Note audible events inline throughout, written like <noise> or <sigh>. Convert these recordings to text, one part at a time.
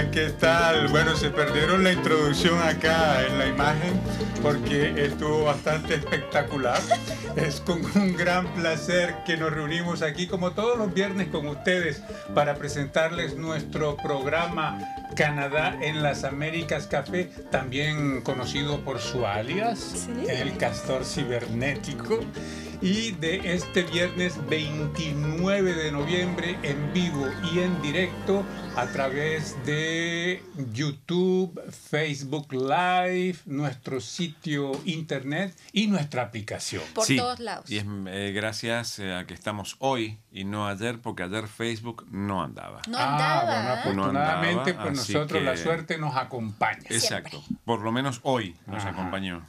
Hola, ¿qué tal? Bueno, se perdieron la introducción acá en la imagen porque estuvo bastante espectacular. Es con un gran placer que nos reunimos aquí como todos los viernes con ustedes para presentarles nuestro programa Canadá en las Américas Café, también conocido por su alias, el castor cibernético y de este viernes 29 de noviembre en vivo y en directo a través de YouTube, Facebook Live, nuestro sitio internet y nuestra aplicación. Por todos lados. Y es eh, gracias eh, a que estamos hoy y no ayer, porque ayer Facebook no andaba. No andaba. Ah, bueno, afortunadamente, No andaba, pues nosotros la suerte nos acompaña. Exacto. Por lo menos hoy nos Ajá. acompañó.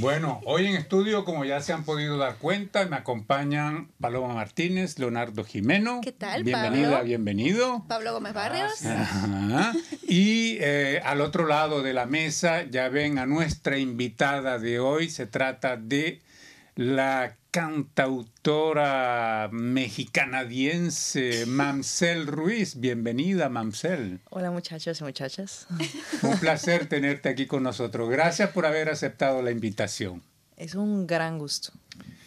Bueno, hoy en estudio, como ya se han podido dar cuenta, me acompañan Paloma Martínez, Leonardo Jimeno. ¿Qué tal, Bienvenida, Pablo? bienvenido. Pablo Gómez Barrios. Ajá. Y eh, al otro lado de la mesa ya ven a nuestra invitada de hoy. Se trata de la cantautora mexicanadiense Mamsel Ruiz. Bienvenida, Mamsel. Hola muchachos y muchachas. Un <laughs> placer tenerte aquí con nosotros. Gracias por haber aceptado la invitación. Es un gran gusto,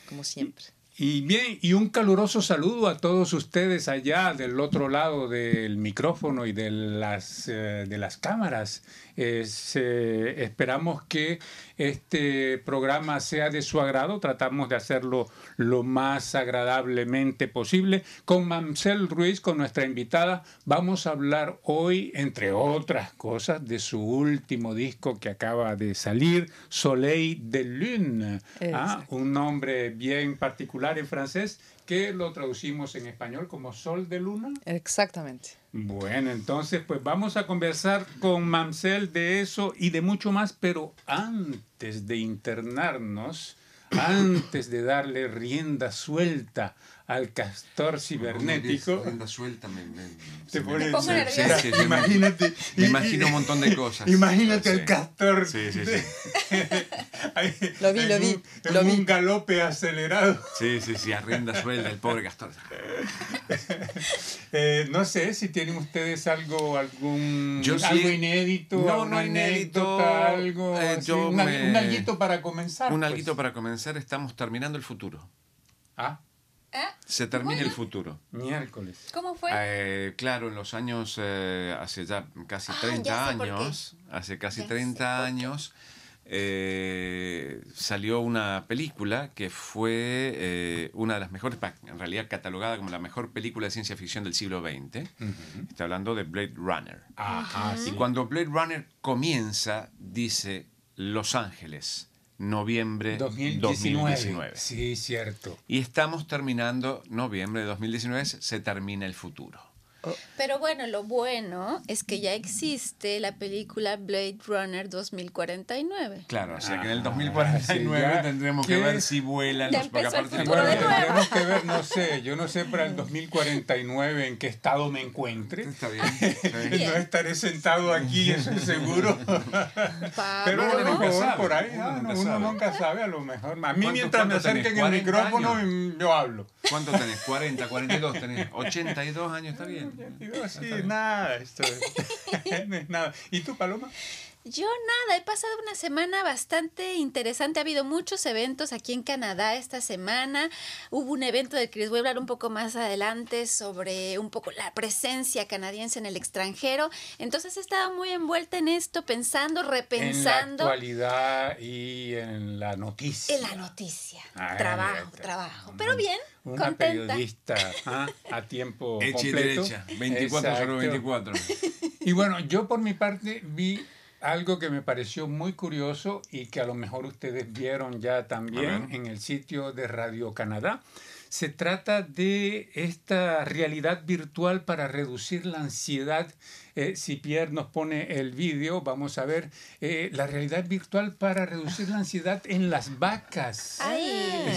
como siempre. Y bien, y un caluroso saludo a todos ustedes allá del otro lado del micrófono y de las, eh, de las cámaras. Es, eh, esperamos que este programa sea de su agrado. Tratamos de hacerlo lo más agradablemente posible. Con Mamsel Ruiz, con nuestra invitada, vamos a hablar hoy, entre otras cosas, de su último disco que acaba de salir, Soleil de Lune. Ah, un nombre bien particular en francés que lo traducimos en español como Sol de Luna. Exactamente. Bueno, entonces pues vamos a conversar con Mamsel de eso y de mucho más, pero antes de internarnos, antes de darle rienda suelta al castor cibernético, Rienda suelta, me, me- te pones- sí, sí, sí, imagínate, Me imagino un montón de cosas. Imagínate Sí. el castor. Sí, sí, <laughs> ahí, Lo vi, lo vi, un- en lo un vi. galope acelerado. Sí, sí, sí, a rienda suelta el pobre castor. <laughs> Eh, no sé si tienen ustedes algo, algún Yo sí- algo inédito, No, no inédito, anécdota, algo eh, yo un, al- me- un alguito para comenzar. Un pues. alguito para comenzar, estamos terminando el futuro. Ah, Ah, Se termina Bueno. el futuro. miércoles. ¿Cómo fue? Eh, claro, en los años, eh, hace ya casi Ah, 30 ya sé por qué. años, hace casi Ya sé 30 por qué. años, eh, salió una película que fue eh, una de las mejores, en realidad catalogada como la mejor película de ciencia ficción del siglo XX. Está hablando de Blade Runner. Ajá, Y sí. cuando Blade Runner comienza, dice Los Ángeles, noviembre 2019. 2019. Sí, cierto. Y estamos terminando, noviembre de 2019, se termina el futuro. Pero bueno, lo bueno es que ya existe la película Blade Runner 2049. Claro, o sea que en el Ah, 2049 sí, ya. tendremos que ver si vuelan los futuro Bueno, tendremos que ver, no sé, yo no sé para el 2049 en qué estado me encuentre. Está bien. <laughs> está bien. No estaré sentado aquí, eso es seguro. Pero a lo nunca mejor sabe, por ahí, uno ah, nunca uno sabe. nunca sabe, a lo mejor. A mí ¿Cuánto- mientras me acerquen el 40 micrófono, años? yo hablo. ¿Cuánto tenés? 40, 42 tenés. 82 años, está bien. Digo, sí, nada, esto <laughs> es- nada. ¿Y tú, Paloma? Yo nada, he pasado una semana bastante interesante. Ha habido muchos eventos aquí en Canadá esta semana. Hubo un evento del que les voy a hablar un poco más adelante sobre un poco la presencia canadiense en el extranjero. Entonces he estado muy envuelta en esto, pensando, En la repensando actualidad y en la noticia. en la noticia. Ah, trabajo, trabajo. Pero bien, Una contenta. periodista ah, <laughs> a tiempo Hecha y completo. derecha. 24 Exacto. 24. <laughs> Y bueno, yo por mi parte vi algo que me pareció muy curioso y que a lo mejor ustedes vieron ya también en el sitio de Radio Canadá. Se trata de esta realidad virtual para reducir la ansiedad. Eh, si Pierre nos pone el vídeo, vamos a ver eh, la realidad virtual para reducir la ansiedad en las vacas. Ay,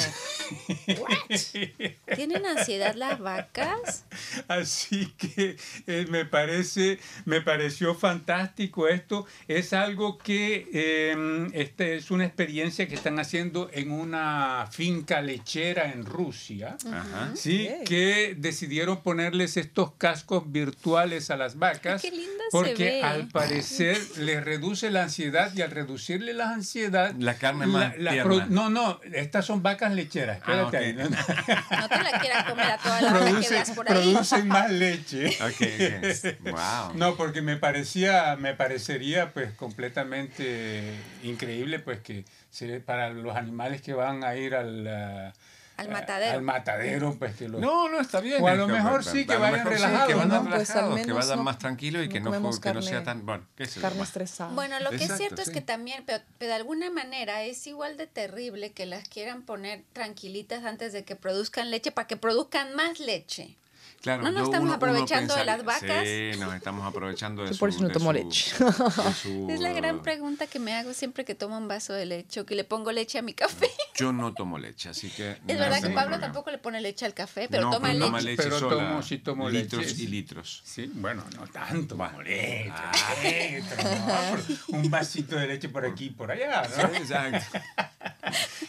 what? <laughs> ¿Tienen ansiedad las vacas? Así que eh, me parece, me pareció fantástico esto. Es algo que eh, este es una experiencia que están haciendo en una finca lechera en Rusia. Ajá. Sí, que decidieron ponerles estos cascos virtuales a las vacas qué linda se porque ve. al parecer le reduce la ansiedad y al reducirle la ansiedad... La carne más tierna. no, no, estas son vacas lecheras. Ah, Espérate ahí. no, no. <laughs> No te la quieras comer a toda la vaca que veas por ahí. producen más leche. Wow. No, porque me parecía, me parecería pues completamente increíble pues que para los animales que van a ir al, ah, Al matadero. al matadero pues que los No, no, está bien. O a lo Es mejor sí, que a lo vayan sí, relajados, que vayan. Pues, relajados, que vayan más tranquilos y que no no, fu- que no sea carne- tan... Bueno, qué yo, Carne bueno. estresada. Bueno, lo que es Exacto, cierto es sí. que también, pero, pero de alguna manera es igual de terrible que las quieran poner tranquilitas antes de que produzcan leche para que produzcan más leche. Claro, ¿No nos yo- estamos uno- uno aprovechando de las vacas? Sí, nos estamos aprovechando de Yo su... por eso no tomo su- leche. <laughs> su- Es la gran pregunta que me hago siempre que tomo un vaso de leche o que le pongo leche a mi café. <laughs> Yo no tomo leche, así que... Es verdad que Pablo problema. tampoco le pone leche al café, pero No, toma pero leche. toma leche Pero sola. tomo- sí tomo litros leche. y litros. Sí, bueno, no tanto Bueno. como leche, Ah. litros, ¿no? Por- un vasito de leche por aquí y por allá, ¿no? Exacto. <laughs>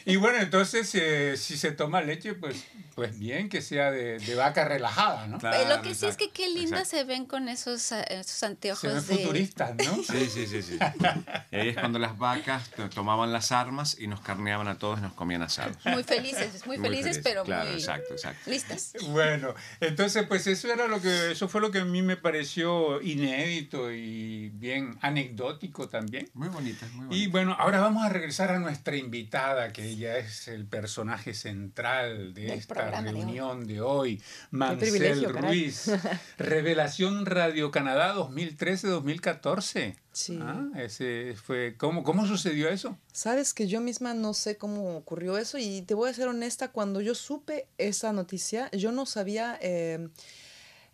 Y bueno, entonces eh, si se toma leche, pues, pues bien que sea de, de vaca relajada, ¿no? Claro, Eh, lo que sí es que qué lindas exacto. se ven con esos, ah, esos Se anteojos ven de... futuristas, ¿no? <laughs> Sí, sí, sí, sí. Y ahí es cuando las vacas to- tomaban las armas y nos carneaban a todos y nos comían asados. Muy felices, muy, felices, felices, pero claro, muy exacto, exacto. listas. <laughs> Bueno, entonces pues eso era lo que eso fue lo que a mí me pareció inédito y bien anecdótico también. Muy bonitas, muy Y bonitas. bueno, ahora vamos a regresar a nuestra invitada, que ella es el personaje central de Del esta de hoy. reunión de hoy, Mancel caray. Ruiz. <laughs> Revelación Radio Canadá 2013-2014. Sí. Ah, ese fue, ¿cómo, ¿Cómo sucedió eso? Sabes que yo misma no sé cómo ocurrió eso y te voy a ser honesta, cuando yo supe esa noticia, yo no sabía eh,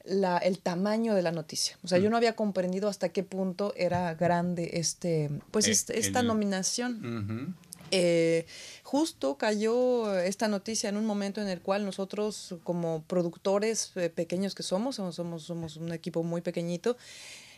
la, el tamaño de la noticia. O sea, yo no había comprendido hasta qué punto era grande este, pues Eh, este- esta el- nominación. Eh, justo cayó esta noticia en un momento en el cual nosotros como productores eh, pequeños que somos, somos, somos, un equipo muy pequeñito,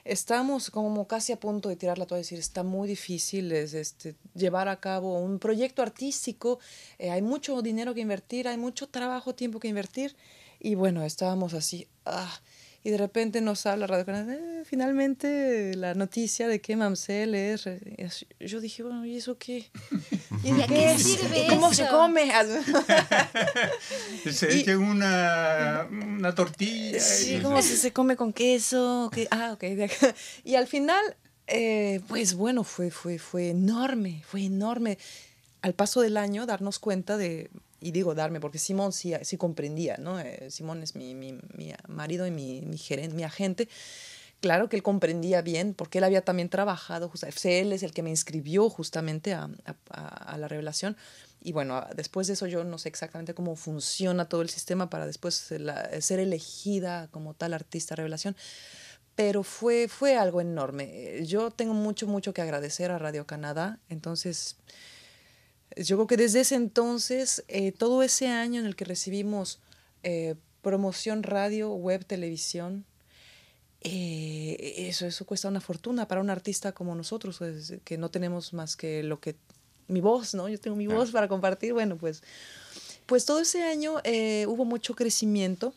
estamos como casi a punto de tirar la toalla decir, está muy difícil es, este, llevar a cabo un proyecto artístico, eh, hay mucho dinero que invertir, hay mucho trabajo, tiempo que invertir, y bueno, estábamos así, ah, y de repente nos habla Radio Canadá, "Eh, finalmente la noticia de que Mamsel es... re-". Y así- Yo dije, bueno, ¿y eso qué? ¿Y <laughs> ¿Y de qué sirve ¿Y ¿Cómo se come? <laughs> Se Y- echa una, una tortilla. Sí, y- ¿cómo se, se come con queso? ¿Qué? Ah, ok. de acá. <laughs> Y al final, eh, pues bueno, fue, fue, fue enorme, fue enorme. Al paso del año, darnos cuenta de, y digo darme, porque Simón sí, comprendía, ¿no? Eh, Simón es mi, mi, marido y mi, mi, gerente, mi agente. Claro que él comprendía bien, porque él había también trabajado, justa- él es el que me inscribió justamente a, a- la revelación. Y bueno, después de eso yo no sé exactamente cómo funciona todo el sistema para después ser elegida como tal artista revelación. Pero fue, fue algo enorme. Eh, Yo tengo mucho, mucho que agradecer a Radio Canadá. Entonces, yo creo que desde ese entonces, eh, todo ese año en el que recibimos eh, promoción radio, web, televisión, eh, eso, eso cuesta una fortuna para un artista como nosotros, pues, que no tenemos más que lo que mi voz, ¿no? Yo tengo mi voz para compartir. Bueno, pues, pues todo ese año hubo mucho crecimiento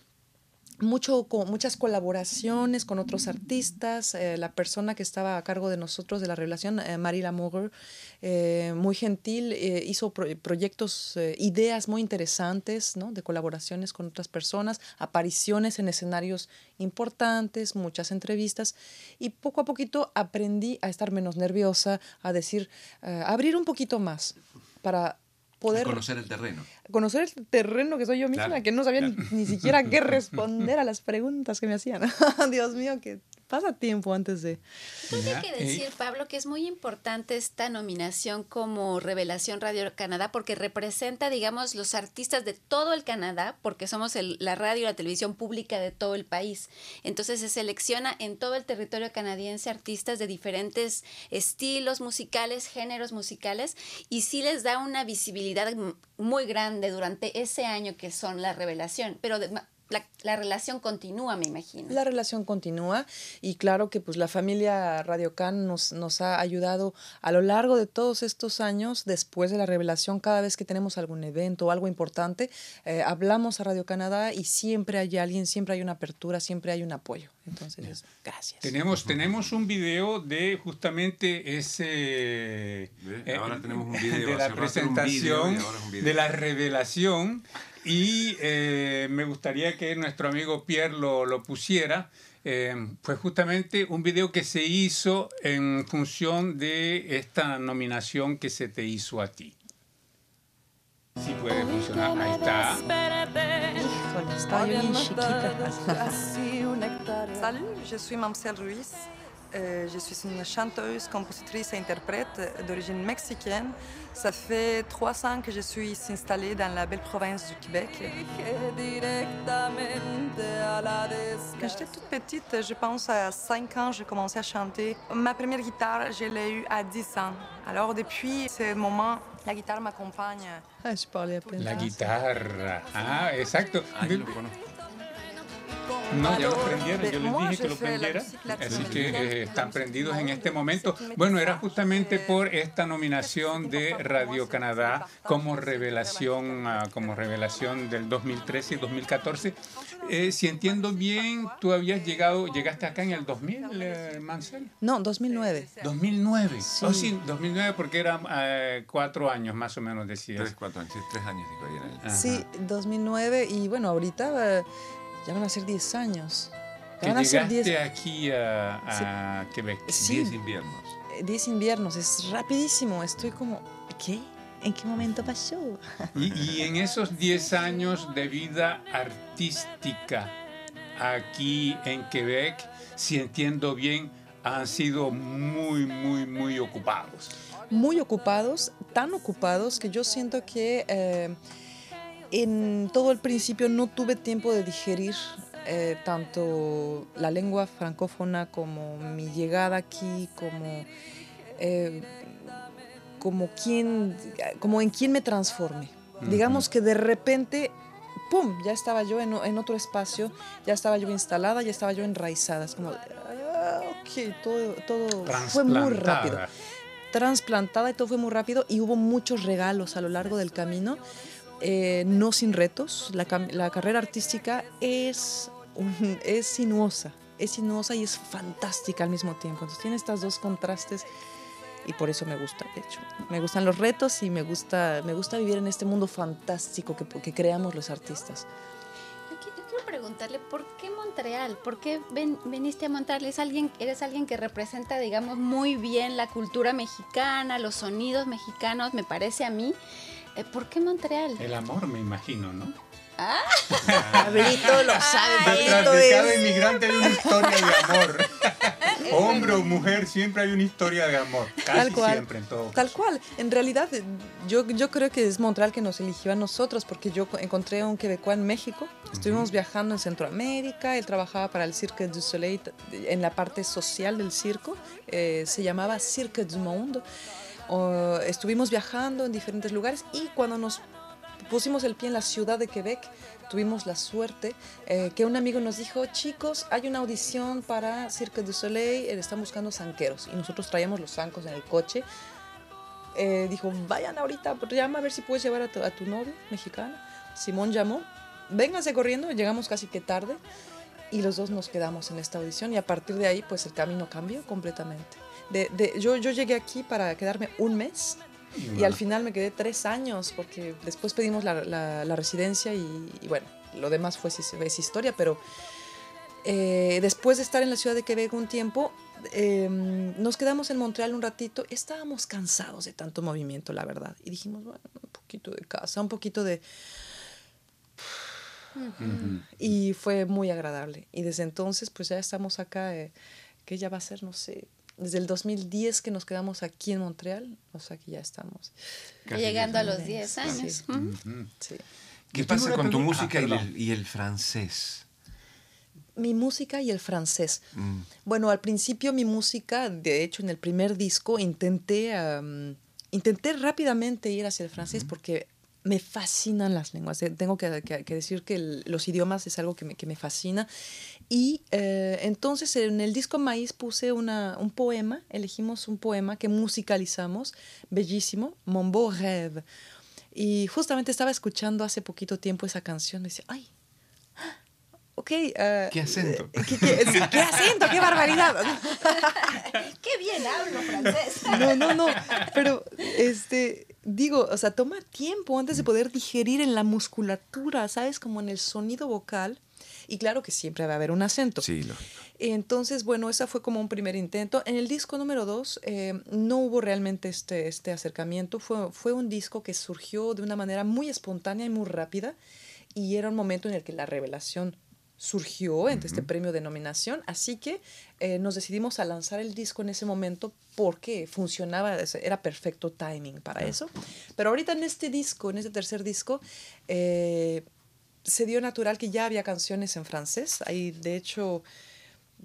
mucho, co- muchas colaboraciones con otros artistas. eh, la persona que estaba a cargo de nosotros, de la revelación, eh, Marila Moger, eh, muy gentil, eh, hizo pro- proyectos, ideas muy interesantes, ¿no? De colaboraciones con otras personas, apariciones en escenarios importantes, muchas entrevistas. Y poco a poquito aprendí a estar menos nerviosa, a decir, abrir un poquito más para poder Conocer el terreno. conocer el terreno que soy yo misma, Claro, que no sabía ni- claro. ni, siquiera qué <laughs> responder a las preguntas que me hacían. <laughs> Dios mío, que pasa tiempo antes de... Pues hay que decir, Pablo, que es muy importante esta nominación como Revelación Radio Canadá porque representa, digamos, los artistas de todo el Canadá, porque somos el- la radio y la televisión pública de todo el país. Entonces se selecciona en todo el territorio canadiense artistas de diferentes estilos musicales, géneros musicales, y sí les da una visibilidad muy grande durante ese año que son la revelación. Pero de- la, relación continúa, me imagino. La relación continúa y claro que pues la familia Radio Can nos, nos ha ayudado a lo largo de todos estos años, después de la revelación, cada vez que tenemos algún evento o algo importante, eh, hablamos a Radio Canadá y siempre hay alguien, siempre hay una apertura, siempre hay un apoyo. Entonces, gracias. Tenemos, tenemos un video de justamente ese... Ahora tenemos <laughs> un video. De la presentación, de la revelación y eh, me gustaría que nuestro amigo Pierre lo, lo pusiera. Eh, fue justamente un video que se hizo en función de esta nominación que se te hizo a ti. Si puede funcionar, ahí está. Híjole, está bien chiquita. <laughs> Salut, je suis Mamselle Ruiz. Euh, je suis une chanteuse, compositrice et interprète d'origine mexicaine. Ça fait trois ans que je suis installée dans la belle province du Québec. Quand j'étais toute petite, je pense à 5 ans, j'ai commencé à chanter. Ma première guitare, je l'ai eue à 10 ans. Alors depuis ce moment, la guitare m'accompagne. Ah, je parlais à peine. La guitare. Ah, exacto. Ah. No, ya lo prendieron, yo les dije que lo prendiera, así que eh, están prendidos en este momento. Bueno, era justamente por esta nominación de Radio Canadá como revelación, uh, como revelación del 2013 y 2014. Eh, si entiendo bien, tú habías llegado, llegaste acá en el 2000, eh, Mansell. No, 2009. 2009. Sí. Oh, sí, 2009 porque eran uh, cuatro años más o menos, decías. Tres, cuatro años, sí, tres años dijo ayer. Sí, 2009 y bueno, ahorita ya van a ser 10 años. Ya van a ser 10 aquí a, a sí. Quebec. 10 sí. inviernos. 10 inviernos, es rapidísimo. Estoy como, ¿qué? ¿En qué momento pasó? Y, y en esos 10 años de vida artística aquí en Quebec, si entiendo bien, han sido muy, muy, muy ocupados. Muy ocupados, tan ocupados que yo siento que... Eh, en todo el principio no tuve tiempo de digerir eh, tanto la lengua francófona como mi llegada aquí, como, eh, como, quién, como en quién me transformé. Uh -huh. Digamos que de repente, ¡pum!, ya estaba yo en, en, otro espacio, ya estaba yo instalada, ya estaba yo enraizada. Es como, ah, ok, todo, todo fue muy rápido. Transplantada y todo fue muy rápido y hubo muchos regalos a lo largo del camino eh, no sin retos. La, la carrera artística es, es sinuosa, es sinuosa y es fantástica al mismo tiempo. Entonces tiene estos dos contrastes y por eso me gusta, de hecho. Me gustan los retos y me gusta, me gusta vivir en este mundo fantástico que, que creamos los artistas. Yo quiero preguntarle, ¿por qué Montreal? ¿Por qué ven, veniste a Montreal? ¿Es alguien, ¿Eres alguien que representa, digamos, muy bien la cultura mexicana, los sonidos mexicanos, me parece a mí? ¿Por qué Montreal? El amor, me imagino, ¿no? Ah, <laughs> Brito lo sabe. Detrás de cada inmigrante hay una historia de amor. <laughs> Hombre o mujer, siempre hay una historia de amor. Casi Tal cual. siempre, en todo. Tal cual. En realidad, yo, yo creo que es Montreal que nos eligió a nosotros, porque yo encontré a un quebecois en México. Estuvimos uh -huh. viajando en Centroamérica. Él trabajaba para el Cirque du Soleil en la parte social del circo. Eh, se llamaba Cirque du Monde. Estuvimos viajando en diferentes lugares y cuando nos pusimos el pie en la ciudad de Quebec, tuvimos la suerte eh, que un amigo nos dijo, chicos, hay una audición para Cirque du Soleil, eh, están buscando zanqueros. Y nosotros traíamos los zancos en el coche. Eh, dijo, vayan ahorita, llama a ver si puedes llevar a tu, a novio mexicano. Simón llamó, vénganse corriendo, llegamos casi que tarde. Y los dos nos quedamos en esta audición y a partir de ahí pues el camino cambió completamente. De, de, yo, yo llegué aquí para quedarme un mes y, al final me quedé tres años porque después pedimos la, la, la residencia y, y, bueno, lo demás fue es historia, pero eh, después de estar en la ciudad de Quebec un tiempo, eh, nos quedamos en Montreal un ratito, estábamos cansados de tanto movimiento, la verdad, y dijimos, bueno, un poquito de casa, un poquito de... Uh -huh. Y fue muy agradable. Y desde entonces, pues ya estamos acá, eh, que ya va a ser, no sé, desde el 2010 que nos quedamos aquí en Montreal, o sea que ya estamos. Casi Llegando a los 10 años. Sí. Uh -huh. sí. ¿Qué pasa con tu música ah, y, el, y, el, francés? Mi música y el francés. Mm. Bueno, al principio mi música, de hecho en el primer disco intenté, um, intenté rápidamente ir hacia el francés mm -hmm. porque me fascinan las lenguas. Eh, Tengo que, que- que decir que el- los idiomas es algo que me, que me fascina. Y eh, entonces en el disco Maíz puse una, un poema, elegimos un poema que musicalizamos, bellísimo, Mon beau rêve. Y justamente estaba escuchando hace poquito tiempo esa canción y decía, ay, ok. eh, ¿Qué acento? eh, ¿Qué, qué- sí, qué acento? ¡Qué barbaridad! <laughs> ¡Qué bien hablo francés! No, no, no. Pero, este, digo, o sea, toma tiempo antes de poder digerir en la musculatura, ¿sabes? Como en el sonido vocal. Y claro que siempre va a haber un acento. Sí, lógico. Entonces, bueno, esa fue como un primer intento. En el disco número dos eh, no hubo realmente este, este acercamiento. Fue, fue un disco que surgió de una manera muy espontánea y muy rápida. Y era un momento en el que la revelación surgió entre este premio de nominación. Así que eh, nos decidimos a lanzar el disco en ese momento porque funcionaba, era perfecto timing para eso. Pero ahorita en este disco, en este tercer disco, eh, se dio natural que ya había canciones en francés. Hay, de hecho,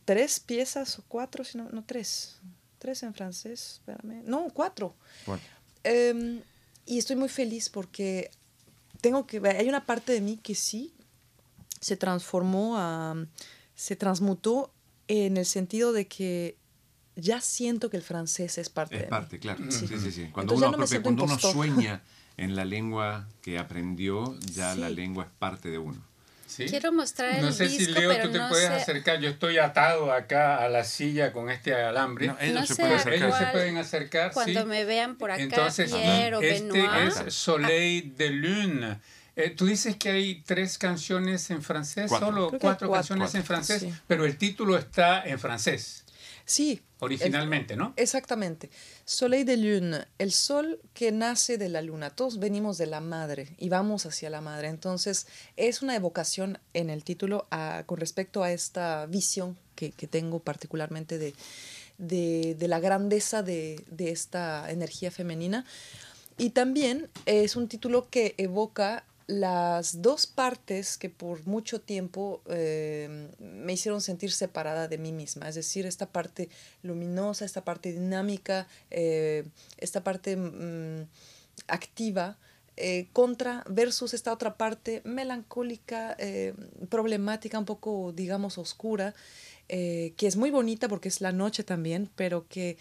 tres piezas o cuatro, si no, no tres. Tres en francés, espérame. No, cuatro. Bueno, Em, y estoy muy feliz porque tengo que hay una parte de mí que sí se transformó, a, se transmutó en el sentido de que ya siento que el francés es parte de es mí. parte, claro. Sí. Sí, sí. Cuando, uno, no cuando uno sueña <laughs> en la lengua que aprendió, ya la lengua es parte de uno. ¿Sí? Quiero mostrar No el sé si disco, Leo pero tú te no puedes sé- acercar. Yo estoy atado acá a la silla con este alambre. No, ellos No se pueden acercar. Ellos se pueden acercar. Cuando sí. me vean por acá, Entonces, Pierre o este Benoit. es Soleil de Lune. Eh, tú dices que hay tres canciones en francés, Cuatro. solo cuatro, cuatro. canciones en Cuatro, francés, sí. pero el título está en francés, Sí. originalmente, ¿no? Exactamente. Soleil de lune, el sol que nace de la luna. Todos venimos de la madre y vamos hacia la madre. Entonces, es una evocación en el título a- con respecto a esta visión que, que tengo particularmente de, de, de la grandeza de, de esta energía femenina. Y también es un título que evoca las dos partes que por mucho tiempo eh, me hicieron sentir separada de mí misma, es decir, esta parte luminosa, esta parte dinámica, eh, esta parte mm, activa, eh, contra versus esta otra parte melancólica, problemática, un poco, digamos, oscura, que es muy bonita porque es la noche también, pero que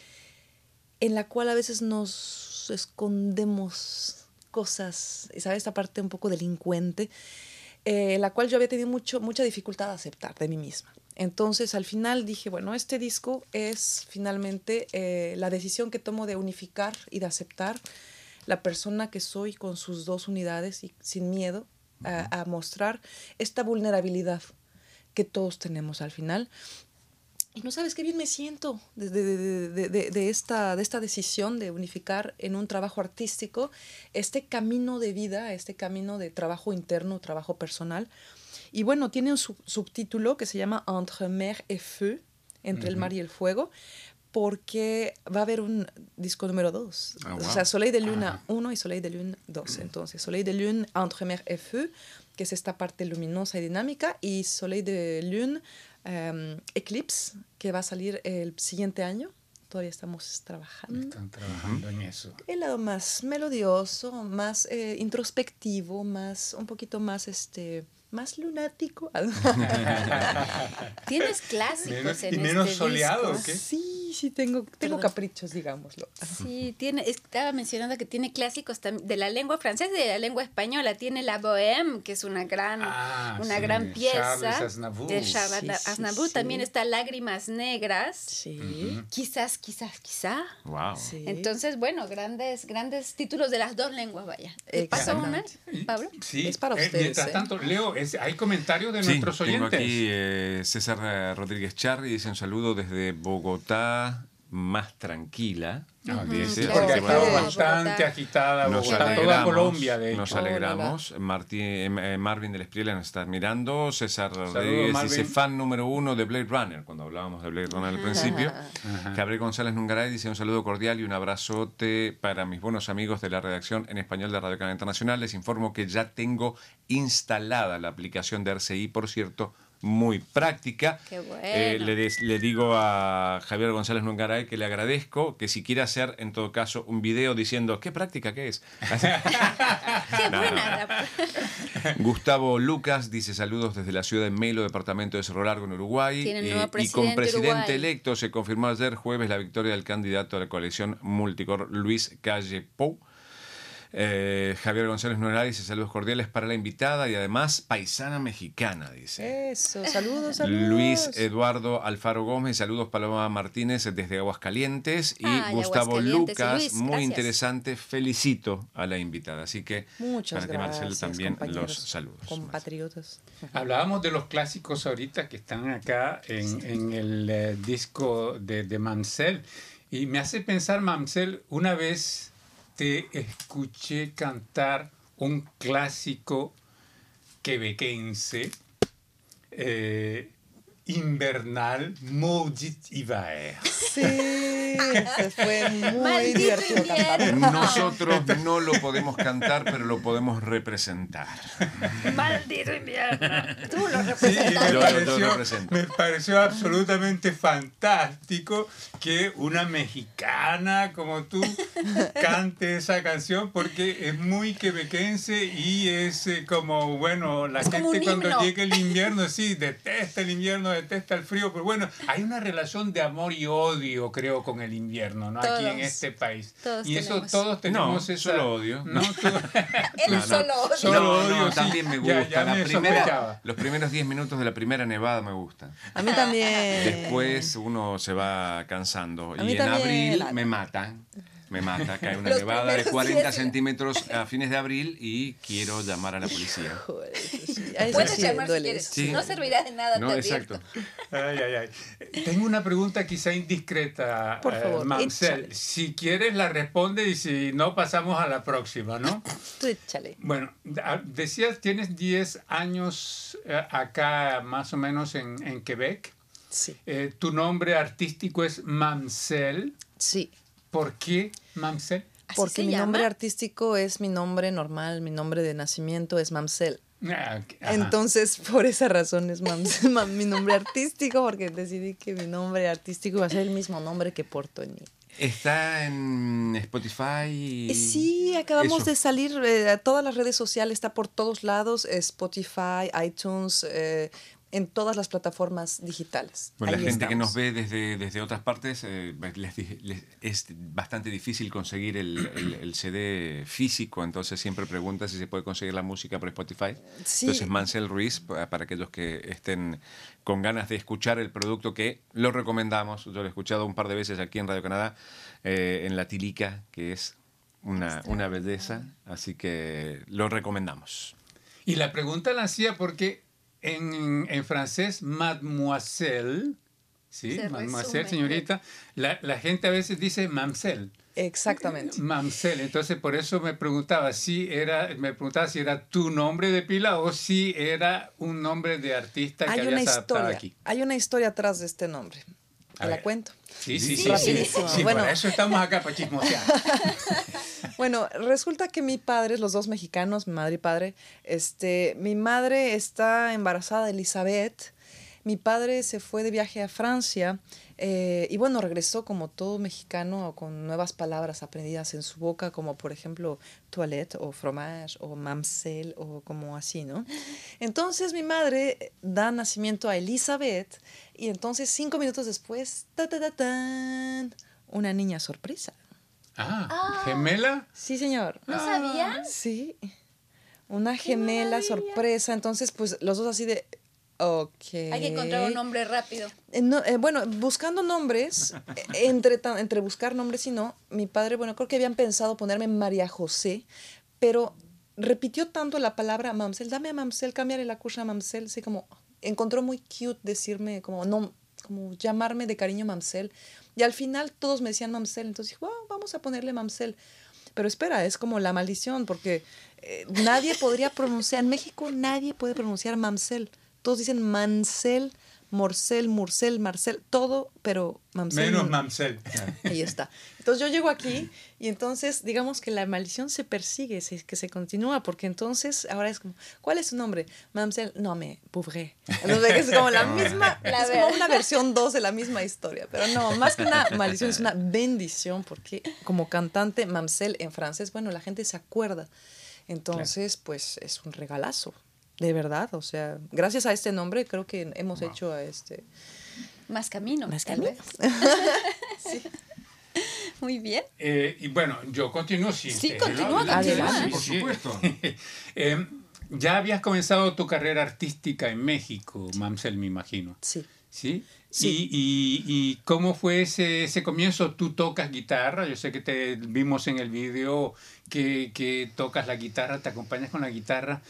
en la cual a veces nos escondemos cosas, ¿sabes? Esta parte un poco delincuente, eh, la cual yo había tenido mucho, mucha dificultad de aceptar de mí misma. Entonces al final dije, bueno, este disco es finalmente eh, la decisión que tomo de unificar y de aceptar la persona que soy con sus dos unidades y sin miedo a, a mostrar esta vulnerabilidad que todos tenemos al final. Y no sabes qué bien me siento de, de- de- de- esta, de esta decisión de unificar en un trabajo artístico este camino de vida, este camino de trabajo interno, trabajo personal. Y bueno, tiene un sub- subtítulo que se llama Entre mer et feu, entre el mar y el fuego, porque va a haber un disco número 2. Ah, O wow. sea, Soleil de Luna 1 y Soleil de Lune 2. Entonces, Soleil de Lune Entre mer et feu, que es esta parte luminosa y dinámica, y Soleil de Lune em, Eclipse, que va a salir el siguiente año. Todavía estamos trabajando. Están trabajando en eso. El lado más melodioso, más eh, introspectivo, más un poquito más este más lunático. <laughs> Tienes clásicos Menos- en y menos este soleado, disco. ¿qué? Sí, sí tengo tengo Perdón. caprichos, digámoslo. Sí, tiene, estaba mencionando que tiene clásicos de la lengua francesa y de la lengua española. Tiene la Bohème, que es una gran, Ah, una sí, gran pieza de Charles Sí, sí, Aznavour. sí. También está Lágrimas Negras. Sí. Quizás, quizás, quizá. Wow. sí. Entonces, bueno, grandes, grandes títulos de las dos lenguas, vaya. ¿Te pasó una. Pablo? Sí, Es para eh, ustedes, mientras ¿eh? tanto, Leo, es- hay comentarios de Sí, nuestros tengo oyentes. aquí eh, César Rodríguez Charri, dice un saludo desde Bogotá, más tranquila. Ah, claro. Porque bueno, Bogotá. bastante agitada nos Bogotá, toda Colombia, de hecho. nos alegramos. Martín, eh, Marvin del Espriela nos está mirando. César Rodríguez dice fan número uno de Blade Runner, cuando hablábamos de Blade Runner al principio. Gabriel González Nungaray dice un saludo cordial y un abrazote para mis buenos amigos de la redacción en español de Radio Canal Internacional. Les informo que ya tengo instalada la aplicación de RCI, por cierto, muy práctica. Qué bueno. Eh, le, des- le digo a Javier González Nungaray que le agradezco, que si quiere hacer en todo caso un video diciendo, ¿qué práctica qué es? <laughs> Qué No, buena. la- <laughs> Gustavo Lucas dice saludos desde la ciudad de Melo, departamento de Cerro Largo, en Uruguay. Eh, y con presidente Uruguay. electo se confirmó ayer jueves la victoria del candidato a la coalición multicolor Luis Calle Pou. Eh, Javier González Nuera dice saludos cordiales para la invitada y además paisana mexicana, dice. Eso, saludos, saludos. Luis Eduardo Alfaro Gómez, saludos Paloma Martínez desde Aguascalientes y Ah, Gustavo Aguascalientes. Lucas, Luis, muy gracias. interesante, felicito a la invitada. Así que Muchas para que Marcelo gracias, también los compañeros, saludos. Compatriotas. Hablábamos de los clásicos ahorita que están acá en, en el eh, disco de, de Mamsel. Y me hace pensar, Mamsel, una vez te escuché cantar un clásico quebequense eh, invernal, Maudit Hiver. Sí, se fue muy Maldito divertido cantar. Nosotros no lo podemos cantar, pero lo podemos representar. Maldito invierno. Tú lo Sí, representas. me, Yo- yo pareció, me pareció absolutamente fantástico que una mexicana como tú cante esa canción porque es muy quebequense y es eh, como, bueno, la Es gente cuando llega el invierno, sí, detesta el invierno, detesta el frío, pero bueno, hay una relación de amor y odio, creo, con el invierno, ¿no? Aquí en este país. Todos y eso tenemos. todos tenemos No, esa... solo odio. No, <laughs> tú- <laughs> No, no. solo odia. Solo odio, no, sí. también me gusta. ya la me primera, los primeros 10 minutos de la primera nevada me gustan. A mí también. Después uno se va cansando. A mí Y en también. abril me matan. Me mata, cae una <laughs> Los nevada de primeros 40 días. centímetros a fines de abril y quiero llamar a la policía. Joder, sí. Puedes sí llamar si quieres. Sí. No servirá de nada, No, te exacto. Ay, ay, ay. Tengo una pregunta quizá indiscreta, Por eh, favor, Mamsel. échale. Si quieres la responde y si no pasamos a la próxima, ¿no? Tú échale. Bueno, decías, tienes 10 años eh, acá más o menos en, en Quebec. Sí. Eh, tu nombre artístico es Mamsel. Sí. ¿Por qué Mamsel? ¿Así Porque mi llama? nombre artístico es mi nombre normal, mi nombre de nacimiento es Mamsel. Ah, ajá. Entonces, por esa razón es <laughs> mi nombre artístico, porque decidí que mi nombre artístico iba a ser el mismo nombre que porto en mí. Está en Spotify. Eh, Sí, acabamos Eso. de salir eh, a todas las redes sociales, está por todos lados, eh, Spotify, iTunes, eh, en todas las plataformas digitales. Bueno, la gente que estamos. nos ve desde, desde otras partes, eh, les les- es bastante difícil conseguir el, el- el CD físico, entonces siempre pregunta si se puede conseguir la música por Spotify. Sí. Entonces, Mansell Ruiz, pa- para aquellos que estén con ganas de escuchar el producto, que lo recomendamos, yo lo he escuchado un par de veces aquí en Radio Canadá, eh, en La Tilica, que es una, una belleza, así que lo recomendamos. Y la pregunta la hacía porque en, en francés, mademoiselle, ¿sí? Se Mademoiselle, resume. señorita, la, la gente a veces dice mamselle. Exactamente. Mamsel, entonces por eso me preguntaba si era, me preguntaba si era tu nombre de pila o si era un nombre de artista que Hay una habías adaptado historia, aquí. hay una historia atrás de este nombre. A Te la ver. cuento. Sí, sí, sí, Sí. Sí, Bueno. para eso estamos acá, para chismosear. <laughs> Bueno, resulta que mi padre, los dos mexicanos, mi madre y padre, este, mi madre está embarazada de Elizabeth, mi padre se fue de viaje a Francia eh, y bueno, regresó como todo mexicano con nuevas palabras aprendidas en su boca, como por ejemplo toilette o fromage o mamsel o como así, ¿no? Entonces mi madre da nacimiento a Elizabeth y entonces cinco minutos después, ta, ta, ta, tan, una niña sorpresa. Ah, gemela. Sí, señor. ¿No sabían? Sí. Una gemela sorpresa. Entonces, pues los dos así de. Ok. Hay que encontrar un nombre rápido. Eh, no, eh, bueno, buscando nombres, eh, entre, tan- entre buscar nombres y no, mi padre, bueno, creo que habían pensado ponerme María José, pero repitió tanto la palabra Mamsel, dame a Mamsel, cámbiale la cucha a Mamsel, así como, encontró muy cute decirme, como, no, como llamarme de cariño Mamsel, y al final todos me decían Mamsel, entonces dije, "Wow, vamos a ponerle Mamsel. Pero espera, es como la maldición, porque eh, nadie podría pronunciar, en México nadie puede pronunciar Mamsel. Todos dicen Mansel, Morcel, Murcel, Marcel, todo, pero Mamsel. Menos no. Mamsel. <laughs> Ahí está. Entonces yo llego aquí y entonces digamos que la maldición se persigue, se, que se continúa, porque entonces ahora es como, ¿cuál es su nombre? Mamsel, no me, Pouvré. Entonces es como la <laughs> misma, La es como una versión 2 de la misma historia, pero no, más que una maldición es una bendición, porque como cantante Mamsel en francés, bueno, la gente se acuerda. Entonces, pues es un regalazo, de verdad. O sea, gracias a este nombre creo que hemos hecho a este... Más camino. Más camino. <laughs> <laughs> Muy bien. Eh, y bueno, yo continúo si Sí, continúa, continúa. Sí, Por supuesto. <laughs> Eh, ya habías comenzado tu carrera artística en México, Mamsel, me imagino. Sí. ¿Sí? Sí. ¿Y, y, y cómo fue ese, ese comienzo? ¿Tú tocas guitarra? Yo sé que te vimos en el video que, que tocas la guitarra, te acompañas con la guitarra.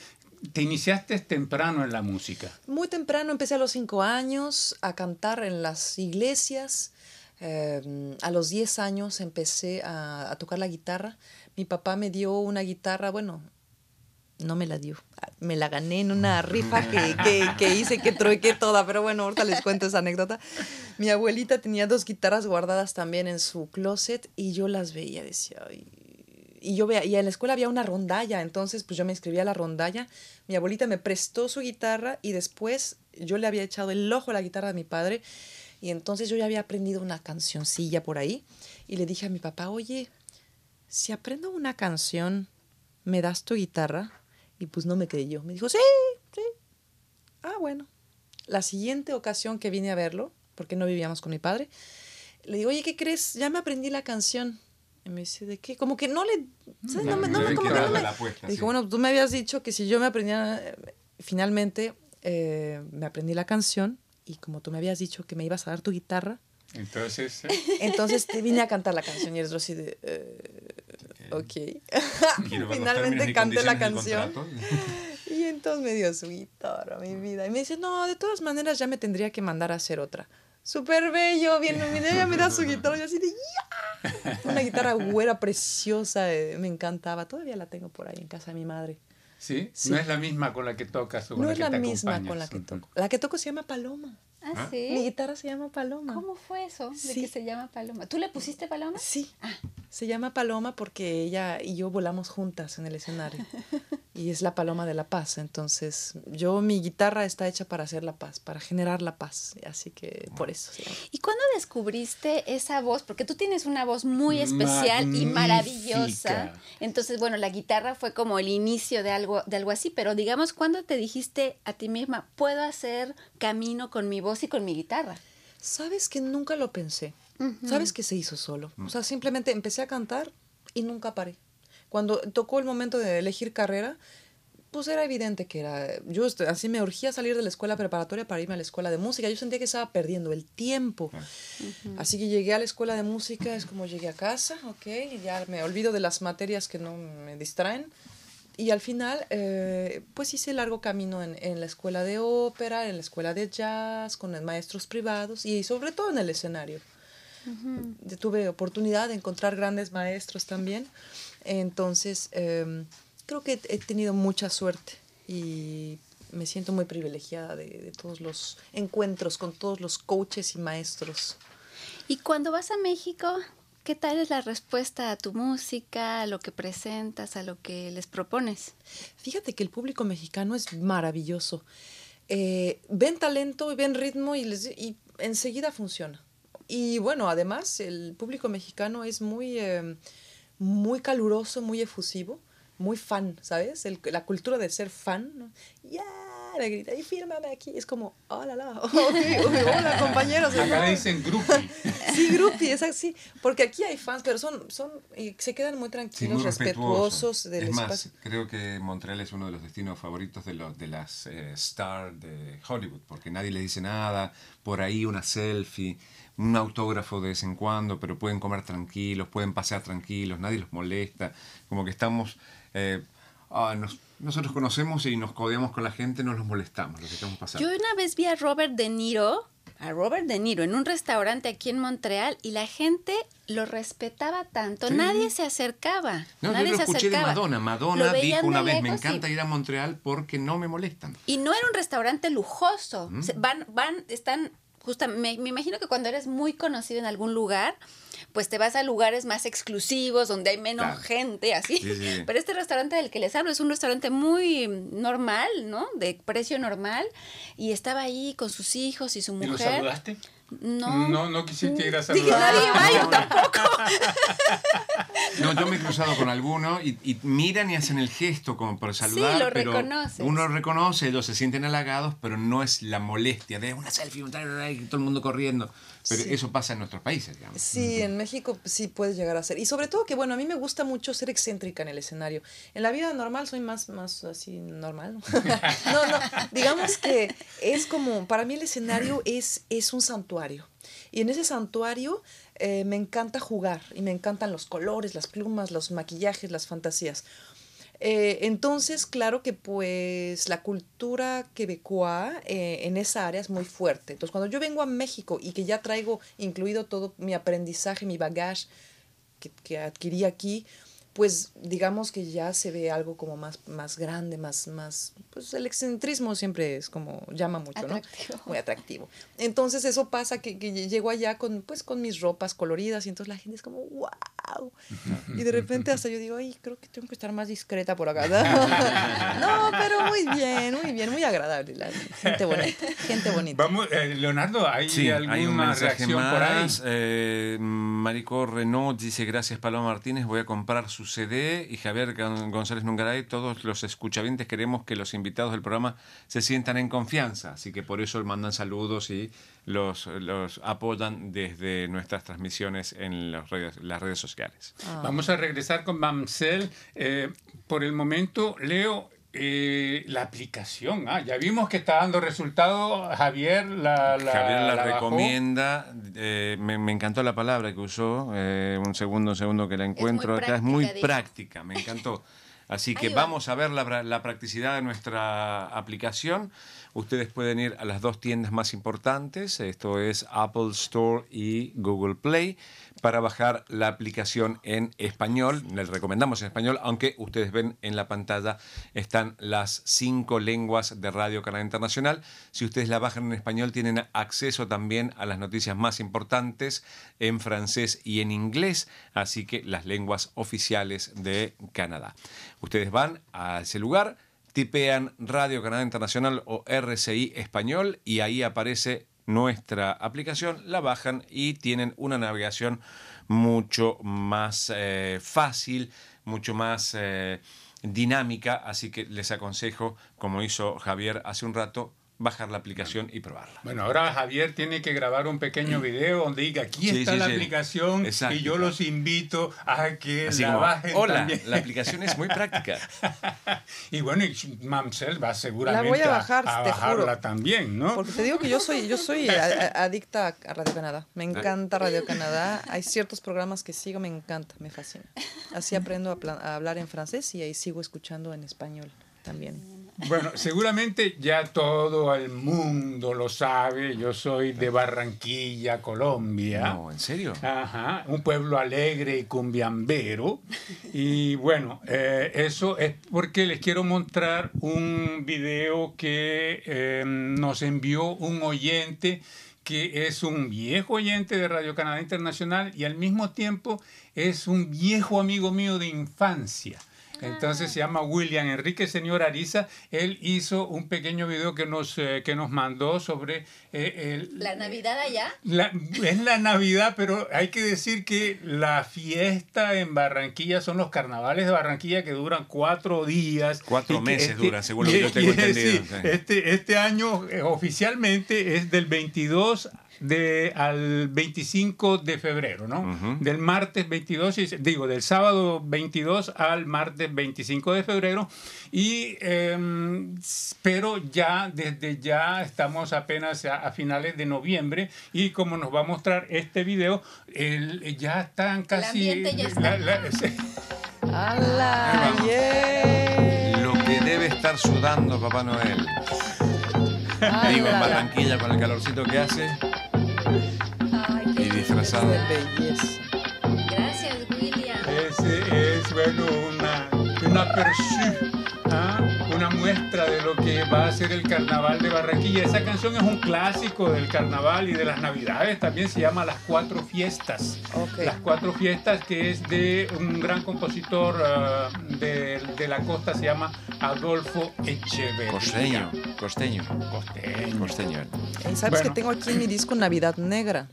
Te iniciaste temprano en la música. Muy temprano empecé a los cinco años a cantar en las iglesias. Eh, a los 10 años empecé a, a tocar la guitarra. Mi papá me dio una guitarra, bueno, no me la dio, me la gané en una rifa que, que, que hice, que truequé toda, pero bueno, ahorita les cuento esa anécdota. Mi abuelita tenía dos guitarras guardadas también en su closet y yo las veía, decía, "Ay". Y yo veía, y en la escuela había una rondalla, entonces pues yo me inscribí a la rondalla, mi abuelita me prestó su guitarra y después yo le había echado el ojo a la guitarra de mi padre y entonces yo ya había aprendido una cancioncilla por ahí y le dije a mi papá, oye, si aprendo una canción, ¿me das tu guitarra? Y pues no me creyó. Me dijo, sí, sí. Ah, bueno. La siguiente ocasión que vine a verlo, porque no vivíamos con mi padre, le digo, oye, ¿qué crees? Ya me aprendí la canción. Y me dice, ¿de qué? Como que no le... ¿sabes? No me- no me- como que no me- la apuesta, le dijo, sí. bueno, tú me habías dicho que si yo me aprendía, eh, finalmente eh, me aprendí la canción y como tú me habías dicho que me ibas a dar tu guitarra, Entonces, eh, entonces te vine a cantar la canción y eres así de, ok. <laughs> <laughs> Finalmente canté la canción. <laughs> Y entonces me dio su guitarra, mi vida. Y me dice, no, de todas maneras ya me tendría que mandar a hacer otra. Súper bello, bien, mira, ella me da su guitarra y así de, ¡ya! Una guitarra güera, preciosa, eh, me encantaba. Todavía la tengo por ahí en casa de mi madre. ¿sí? Sí. No es la misma con la que tocas o con No la es que la te misma acompañas. con la que toco. La que toco se llama Paloma. Ah, ¿Ah? sí. Mi guitarra se llama Paloma. ¿Cómo fue eso? De Sí. que se llama Paloma. ¿Tú le pusiste Paloma? Sí, Ah. se llama Paloma porque ella y yo volamos juntas en el escenario. <laughs> y es la Paloma de la Paz. Entonces, yo, mi guitarra está hecha para hacer la paz, para generar la paz. Así que por eso se llama. ¿Y cuándo descubriste esa voz? Porque tú tienes una voz muy especial y Magnífica. maravillosa. Entonces, bueno, la guitarra fue como el inicio de algo, de algo así, pero digamos, ¿cuándo te dijiste a ti misma, puedo hacer camino con mi voz y con mi guitarra? Sabes que nunca lo pensé. Sabes que se hizo solo. O sea, simplemente empecé a cantar y nunca paré. Cuando tocó el momento de elegir carrera, pues era evidente que era. Yo así me urgía salir de la escuela preparatoria para irme a la escuela de música. Yo sentía que estaba perdiendo el tiempo. Así que llegué a la escuela de música, es como llegué a casa, ok, y ya me olvido de las materias que no me distraen. Y al final, eh, pues hice largo camino en, en la escuela de ópera, en la escuela de jazz, con maestros privados y sobre todo en el escenario. Tuve oportunidad de encontrar grandes maestros también. Entonces, eh, creo que he tenido mucha suerte y me siento muy privilegiada de, de todos los encuentros con todos los coaches y maestros. Y cuando vas a México, ¿qué tal es la respuesta a tu música, a lo que presentas, a lo que les propones? Fíjate que el público mexicano es maravilloso. Eh, ven talento y ven ritmo y, les, y enseguida funciona. Y bueno, además el público mexicano es muy, eh, muy caluroso, muy efusivo, muy fan, ¿sabes? El- la cultura de ser fan. ¡Ya! Me grita, y fírmame aquí. Es como, hola, la, <laughs> hola, compañeros. Acá le dicen groupie. <laughs> Sí, groupie, es así. Porque aquí hay fans, pero son, son y se quedan muy Sí, tranquilos, muy respetuosos respetuoso. del es más, espacio. creo que Montreal es uno de los destinos favoritos de, los, de las eh, stars de Hollywood, porque nadie les dice nada, por ahí una selfie, un autógrafo de vez en cuando, pero pueden comer tranquilos, pueden pasear tranquilos, nadie los molesta, como que estamos... eh, ah, nos- nosotros conocemos y nos codeamos con la gente, no los molestamos, los dejamos pasar. Yo una vez vi a Robert De Niro a Robert De Niro en un restaurante aquí en Montreal y la gente lo respetaba tanto, nadie se acercaba. No, nadie yo lo se escuché de acercaba. Madonna. Madonna dijo una vez, me lejos encanta ir a Montreal porque no me molestan. Y no era un restaurante lujoso. Mm. Van, van, están, justa, me, me imagino que cuando eres muy conocido en algún lugar, pues te vas a lugares más exclusivos, donde hay menos Claro. gente, así. Sí, sí. <laughs> Pero este restaurante del que les hablo es un restaurante muy normal, ¿no? De precio normal. Y estaba ahí con sus hijos y su ¿Y lo mujer. saludaste? No. No, no quisiste ir a Dije, saludar. nadie va, yo <laughs> tampoco. <laughs> No, yo me he cruzado con alguno y, y miran y hacen el gesto como para saludar. lo pero reconoces. Uno lo reconoce, ellos se sienten halagados, pero no es la molestia de una selfie, un tal, todo el mundo corriendo. Pero Sí. eso pasa en nuestros países, digamos. Sí, en México sí puedes llegar a ser. Y sobre todo que, bueno, a mí me gusta mucho ser excéntrica en el escenario. En la vida normal soy más, más así normal. ¿no? <laughs> no, no, digamos que es como, para mí el escenario es, es un santuario. Y en ese santuario eh, me encanta jugar y me encantan los colores, las plumas, los maquillajes, las fantasías. Eh, entonces, claro que pues la cultura quebecoa eh, en esa área es muy fuerte. Entonces, cuando yo vengo a México y que ya traigo incluido todo mi aprendizaje, mi bagaje que, que adquirí aquí, pues digamos que ya se ve algo como más, más grande, más, más, pues el excentrismo siempre es como, llama mucho, Atractivo. ¿no? Muy atractivo. Entonces eso pasa que, que llego allá con, pues, con mis ropas coloridas y entonces la gente es como, wow. Y de repente hasta yo digo, ay, creo que tengo que estar más discreta por acá. no, <laughs> pero muy bien, muy bien, muy agradable. La gente bonita, gente bonita. Vamos, eh, Leonardo, ¿hay Sí, alguna hay un mensaje reacción por ahí? más. Eh, Marico Renault dice, gracias Paloma Martínez, voy a comprar su CD. Y Javier Gon- González Nungaray, todos los escuchavientes queremos que los invitados del programa se sientan en confianza. Así que por eso mandan saludos y los, los apoyan desde nuestras transmisiones en las redes, las redes sociales. Vamos a regresar con Mamsel. Eh, por el momento, Leo, eh, la aplicación. Ah, ya vimos que está dando resultado. Javier la, la, Javier la, recomienda. eh, me, me encantó la palabra que usó. eh, un segundo, un segundo que la encuentro acá. Es muy práctica, me encantó. Así que va. vamos a ver la practicidad de nuestra aplicación. Ustedes pueden ir a las dos tiendas más importantes, esto es Apple Store y Google Play, para bajar la aplicación en español. Les recomendamos en español, aunque ustedes ven en la pantalla están las cinco lenguas de Radio Canal Internacional. Si ustedes la bajan en español, tienen acceso también a las noticias más importantes en francés y en inglés, así que las lenguas oficiales de Canadá. Ustedes van a ese lugar, tipean Radio Canadá Internacional o RCI Español y ahí aparece nuestra aplicación, la bajan y tienen una navegación mucho más eh, fácil, mucho más eh, dinámica, así que les aconsejo, como hizo Javier hace un rato, bajar la aplicación y probarla. Bueno, ahora Javier tiene que grabar un pequeño <clears throat> video donde diga aquí Sí, está sí, la sí. aplicación Exacto, y yo los invito a que Así la como, bajen hola, también. la aplicación es muy práctica. <laughs> y bueno, y Mamsel va seguramente La voy a bajar, a bajarla juro. también, ¿no? Porque te digo que yo soy, yo soy a- a- adicta a Radio Canadá. Me encanta Radio Canadá. Hay ciertos programas que sigo, me encanta, me fascina. Así aprendo a, a hablar en francés y ahí sigo escuchando en español también. Bueno, seguramente ya todo el mundo lo sabe. Yo soy de Barranquilla, Colombia. No, ¿en serio? Ajá, un pueblo alegre y cumbiambero. Y bueno, eh, eso es porque les quiero mostrar un video que eh, nos envió un oyente que es un viejo oyente de Radio Canadá Internacional y al mismo tiempo es un viejo amigo mío de infancia. Entonces se llama William Enrique Señor Ariza. Él hizo un pequeño video que nos, eh, que nos mandó sobre eh, el, La Navidad allá. la- es la Navidad, pero hay que decir que la fiesta en Barranquilla son los carnavales de Barranquilla que duran cuatro días. Cuatro meses duran, según lo que <laughs> yo tengo y- entendido, sí, sí. este, este año eh, oficialmente es del 22 de, al 25 de febrero, ¿no? Del martes 22, y- digo, del sábado 22 al martes 25 de febrero. Y, s- pero ya, desde ya estamos apenas a, a finales de noviembre y como nos va a mostrar este video, el- ya están casi... ambiente ya está. la- la- sí. ¡Hala! ¡Yeah! Lo que debe estar sudando Papá Noel. Digo, en la, la. Barranquilla con el calorcito que hace Y disfrazado. De belleza. Gracias, William. Es, es bueno, una, una ¿ah? una muestra de lo que va a ser el carnaval de Barranquilla. Esa canción es un clásico del carnaval y de las navidades. También se llama Las Cuatro Fiestas. Ok. Las Cuatro Fiestas, que es de un gran compositor ah, de, de la costa, se llama Adolfo Echeverría. Costeño, costeño, Costeño. costeño. Y sabes Bueno. que tengo aquí en mi disco Navidad Negra,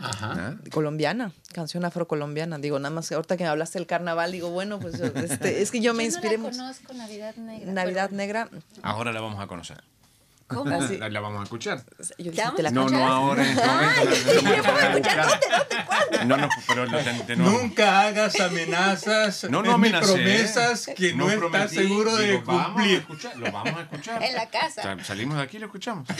Ajá. ¿Ah? colombiana, canción afrocolombiana. Digo, nada más que ahorita que me hablaste del carnaval, digo, bueno, pues este, es que yo me Yo inspiré no la mucho. conozco, Navidad Negra. Navidad pero- Negra, Ahora la vamos a conocer. ¿Cómo? <laughs> Así. La, la vamos a escuchar. yo ¿Ya dije, ¿te la No, no ahora en este momento. la- <laughs> No, no, pero lo de- de nuevo. Nunca hagas amenazas No, no promesas que no, estás prometí, seguro de digo, Vamos a cumplir. escuchar, lo vamos a escuchar. En la casa. Salimos de aquí y lo escuchamos. <laughs>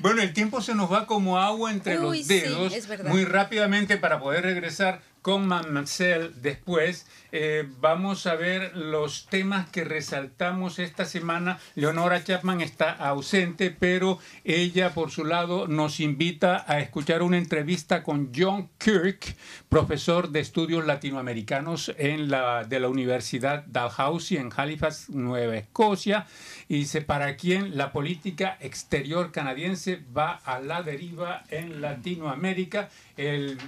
Bueno, el tiempo se nos va como agua entre Uy, los sí, dedos. es verdad. Muy rápidamente para poder regresar con Mademoiselle después. Eh, vamos a ver los temas que resaltamos esta semana. Leonora Chapman está ausente, pero ella por su lado nos invita a escuchar una entrevista con John Kirk, profesor de estudios latinoamericanos de la Universidad Dalhousie en Halifax, Nueva Escocia. Y dice, para quien la política exterior canadiense va a la deriva en Latinoamérica. El,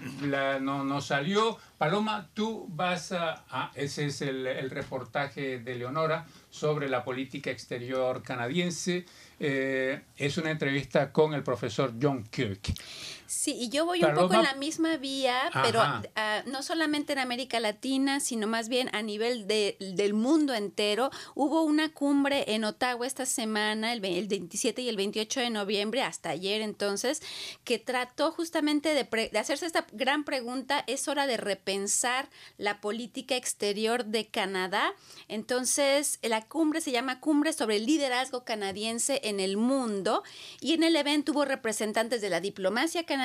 no, no salió. Paloma, tú vas a... ese es el, el reportaje de Leonora sobre la política exterior canadiense. Eh, es una entrevista con el profesor John Kirk. Sí, y yo voy un poco en la misma vía, pero ah, no solamente en América Latina, sino más bien a nivel de- del mundo entero. Hubo una cumbre en Ottawa esta semana, el, ve- el 27 y el 28 de noviembre, hasta ayer entonces, que trató justamente de, pre- de hacerse esta gran pregunta, es hora de repensar la política exterior de Canadá. Entonces, la cumbre se llama Cumbre sobre el Liderazgo Canadiense en el Mundo y en el evento hubo representantes de la diplomacia canadiense,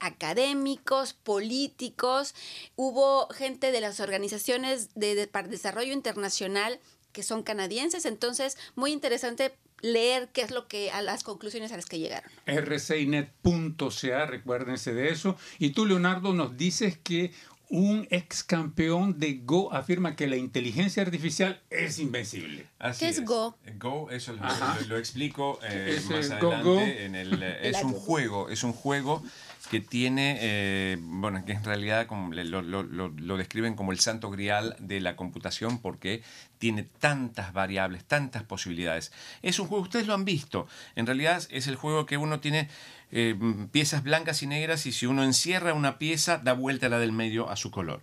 académicos, políticos, hubo gente de las organizaciones de, de- para desarrollo internacional que son canadienses, entonces muy interesante leer qué es lo que a las conclusiones a las que llegaron. rcinet.ca, recuérdense de eso. Y tú, Leonardo, nos dices que un ex campeón de Go afirma que la inteligencia artificial es invencible. Así ¿Qué es Go? Go, eso lo, lo- lo explico eh, Es más el adelante. En el, <laughs> es un juego, es un juego que tiene, eh, bueno, que en realidad como lo, lo- lo- lo describen como el santo grial de la computación porque tiene tantas variables, tantas posibilidades. Es un juego, ustedes lo han visto, en realidad es el juego que uno tiene eh, piezas blancas y negras y si uno encierra una pieza da vuelta la del medio a su color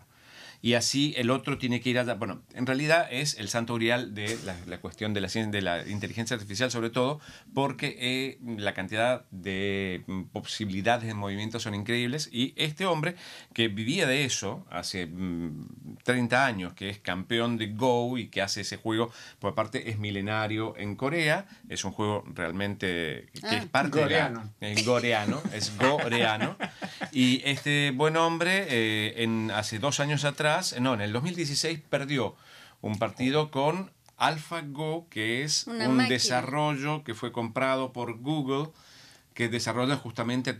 y así el otro tiene que ir a... Bueno, en realidad es el santo grial de la, la cuestión de la, de la inteligencia artificial, sobre todo porque eh, la cantidad de posibilidades de movimiento son increíbles y este hombre que vivía de eso hace mm, 30 años, que es campeón de Go y que hace ese juego, por aparte es milenario en Corea, es un juego realmente que Ah. es parte Goreano. de la... El goreano, es goreano. <laughs> Y este buen hombre, eh, en, hace dos años atrás, no, en el 2016 perdió un partido con AlphaGo, que es Una un máquina. desarrollo que fue comprado por Google, que desarrolla justamente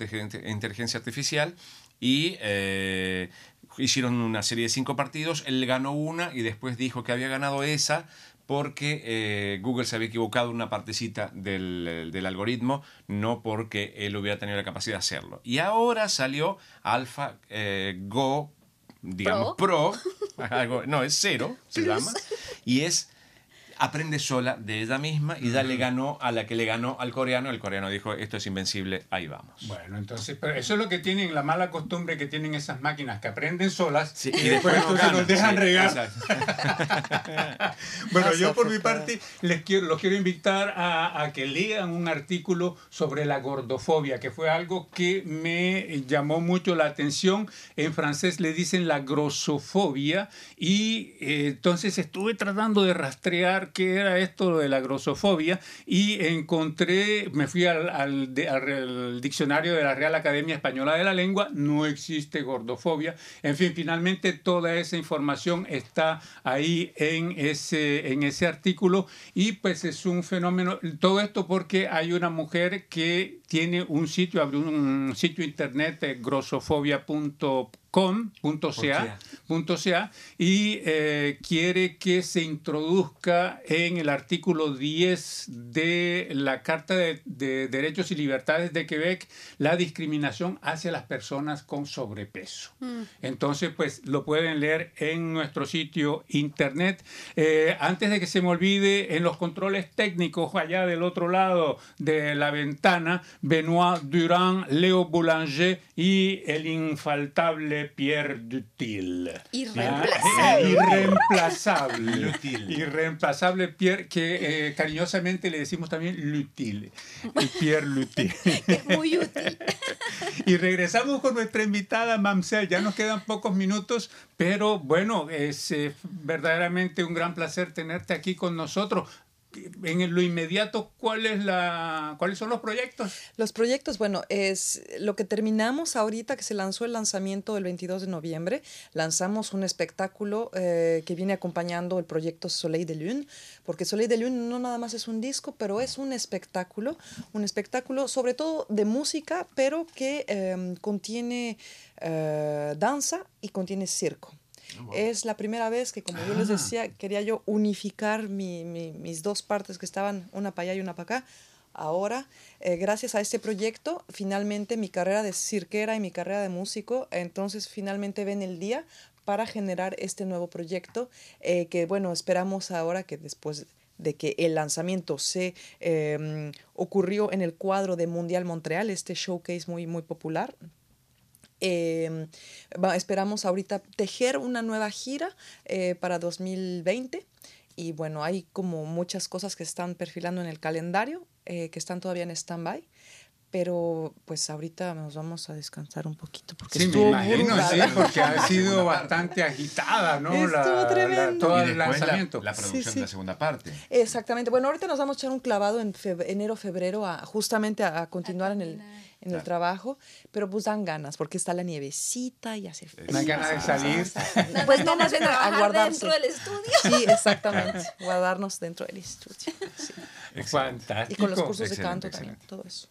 inteligencia artificial. Y eh, hicieron una serie de cinco partidos, él ganó una y después dijo que había ganado esa porque eh, Google se había equivocado en una partecita del, del algoritmo, no porque él hubiera tenido la capacidad de hacerlo. Y ahora salió Alpha eh, Go, digamos, Pro, <laughs> algo- no, es cero, se llama, y es aprende sola de ella misma y ya le ganó a la que le ganó al coreano. El coreano dijo, esto es invencible, ahí vamos. Bueno, entonces, pero eso es lo que tienen, la mala costumbre que tienen esas máquinas que aprenden solas Sí, y, después no entonces ganan, nos dejan sí, regar. <laughs> Bueno, yo por mi parte les quiero, los quiero invitar a, a que lean un artículo sobre la gordofobia, que fue algo que me llamó mucho la atención. En francés le dicen la grosofobia y eh, entonces estuve tratando de rastrear qué era esto de la grosofobia y encontré, me fui al, al, al, diccionario de la Real Academia Española de la Lengua, no existe gordofobia. En fin, finalmente toda esa información está ahí en ese, en ese artículo y pues es un fenómeno, todo esto porque hay una mujer que tiene un sitio, abrió un sitio internet, eh, grosofobia.com com.ca y eh, quiere que se introduzca en el artículo 10 de la Carta de, de, Derechos y Libertades de Quebec la discriminación hacia las personas con sobrepeso. Mm. Entonces, pues lo pueden leer en nuestro sitio internet. Eh, antes de que se me olvide, en los controles técnicos allá del otro lado de la ventana, Benoit Durand, Leo Boulanger y el infaltable Pierre Dutil. Irreemplazable. Irreemplazable. Irreemplazable Pierre, que eh, cariñosamente le decimos también Lutil. Pierre Lutil. <laughs> Es muy útil. Y regresamos con nuestra invitada Mamsel. Ya nos quedan pocos minutos, pero bueno, es eh, verdaderamente un gran placer tenerte aquí con nosotros en lo inmediato, ¿cuál es la, ¿cuáles son los proyectos? Los proyectos, bueno, es lo que terminamos ahorita, que se lanzó el lanzamiento el 22 de noviembre. Lanzamos un espectáculo eh, que viene acompañando el proyecto Soleil de Lune, porque Soleil de Lune no nada más es un disco, pero es un espectáculo, un espectáculo sobre todo de música, pero que em, contiene eh, danza y contiene circo. Es la primera vez que, como yo les ah. decía, quería yo unificar mis dos partes que estaban una para allá y una para acá. Ahora, eh, gracias a este proyecto, finalmente mi carrera de cirquera y mi carrera de músico, entonces finalmente ven el día para generar este nuevo proyecto eh, que, bueno, esperamos ahora que después de que el lanzamiento se em, ocurrió en el cuadro de Mundial Montreal, este showcase muy, muy popular, Em, esperamos ahorita tejer una nueva gira eh, para 2020 y bueno, hay como muchas cosas que están perfilando en el calendario, eh, que están todavía en stand-by. Pero pues ahorita nos vamos a descansar un poquito porque sí, me imagino, sí, porque ha <laughs> sido bastante agitada, ¿no? Estuvo tremendo. todo el lanzamiento. La, producción de la segunda parte. Exactamente. Bueno, ahorita nos vamos a echar un clavado en enero, febrero, a, justamente a, continuar en el, en el trabajo, pero pues dan ganas porque está la nievecita y hace frío. Dan ganas de salir. pues no, más bien a guardarse. dentro del estudio. Sí, exactamente. guardarnos dentro del estudio. Sí. Fantástico. Y con los cursos de canto también, todo eso.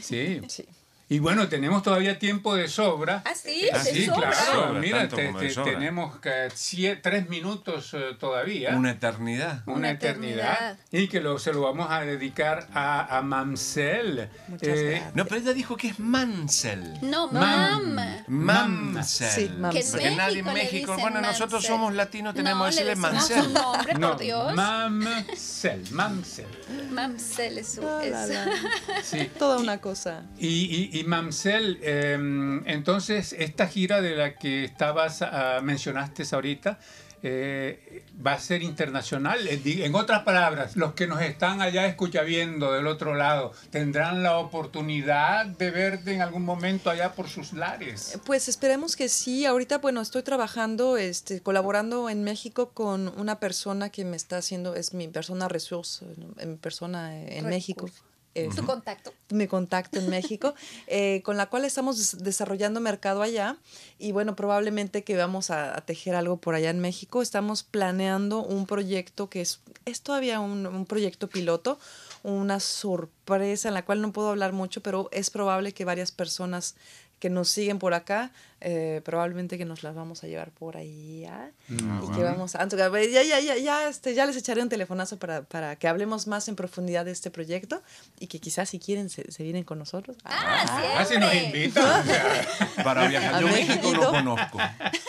Sí. sí. Y bueno, tenemos todavía tiempo de sobra. Ah, sí, ah, sí claro. Mira, tenemos tres minutos eh, todavía. Una eternidad. Una, eternidad. Y que lo, se lo vamos a dedicar a, a Mamsel. Eh, no, pero ella dijo que es Mansell. No, Mam. Mamsel. Sí, Porque nadie en México. Bueno, nosotros somos latinos, tenemos que decirle Mansell. nombre, por Dios. Mamsel. Mamsel. Mamsel es su. <laughs> Sí. Toda una cosa. y y Mamsel, em, entonces esta gira de la que estabas uh, mencionaste ahorita eh, va a ser internacional. En otras palabras, los que nos están allá escuchando del otro lado tendrán la oportunidad de verte en algún momento allá por sus lares. Pues esperemos que sí. Ahorita, bueno, estoy trabajando, este, colaborando en México con una persona que me está haciendo, es mi persona resource, mi persona en México. ¿Tu contacto? Mi contacto en México, <laughs> eh, con la cual estamos desarrollando mercado allá y bueno, probablemente que vamos a, tejer algo por allá en México. Estamos planeando un proyecto que es, es todavía un, un proyecto piloto, una sorpresa en la cual no puedo hablar mucho, pero es probable que varias personas que nos siguen por acá eh, probablemente que nos las vamos a llevar por ahí ya. Mm, y que vamos a... Ya, ya, ya, ya, este, ya les echaré un telefonazo para, para que hablemos más en profundidad de este proyecto y que quizás si quieren se, se vienen con nosotros. Ah, ah si nos invitan. <laughs> para viajar. Yo México no conozco.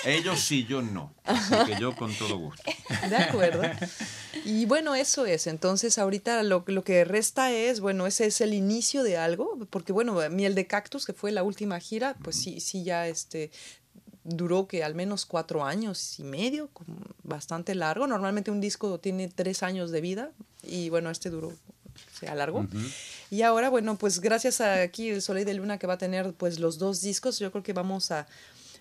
Ellos sí, yo no. Así que yo con todo gusto. De acuerdo. Y bueno, eso es. Entonces, ahorita lo, lo que resta es, bueno, ese es el inicio de algo, porque bueno, Miel de Cactus, que fue la última gira, pues sí, sí ya este duró que al menos cuatro años y medio, bastante largo. Normalmente un disco tiene tres años de vida y bueno, este duró, se alargó. Y ahora, bueno, pues gracias a aquí el Soleil de Luna que va a tener pues los dos discos, yo creo que vamos a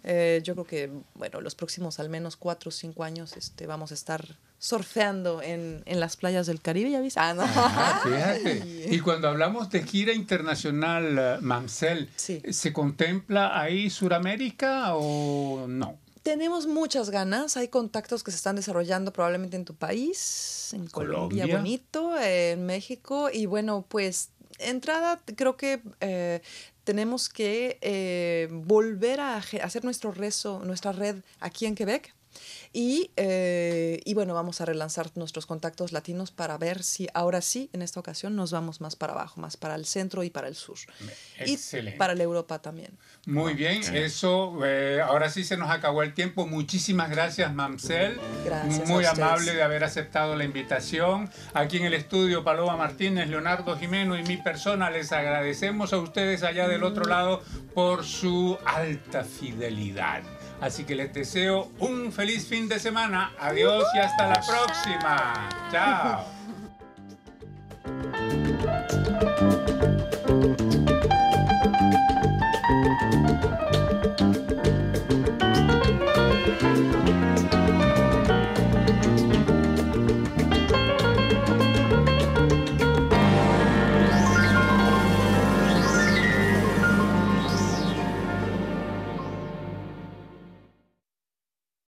Eh, yo creo que, bueno, los próximos al menos cuatro o cinco años este, vamos a estar surfeando en, en las playas del Caribe, ¿ya viste? Ah, no. fíjate. <laughs> Y cuando hablamos de gira internacional, uh, Mamsel, Sí. ¿se contempla ahí Suramérica o no? Tenemos muchas ganas, hay contactos que se están desarrollando probablemente en tu país, en Colombia, Colombia. bonito, eh, en México y bueno, pues entrada creo que eh, tenemos que eh, volver a hacer nuestro rezo, nuestra red aquí en Quebec. Y, eh, y bueno, vamos a relanzar nuestros contactos latinos para ver si ahora sí, en esta ocasión, nos vamos más para abajo, más para el centro y para el sur. Excelente. Y para la Europa también. Muy bien, eso, eh, ahora sí se nos acabó el tiempo. Muchísimas gracias, Mamsel. Gracias Muy a amable de haber aceptado la invitación. Aquí en el estudio, Paloma Martínez, Leonardo Jimeno y mi persona les agradecemos a ustedes allá del otro lado por su alta fidelidad. Así que les deseo un feliz fin de semana. Adiós y hasta la próxima. Chao.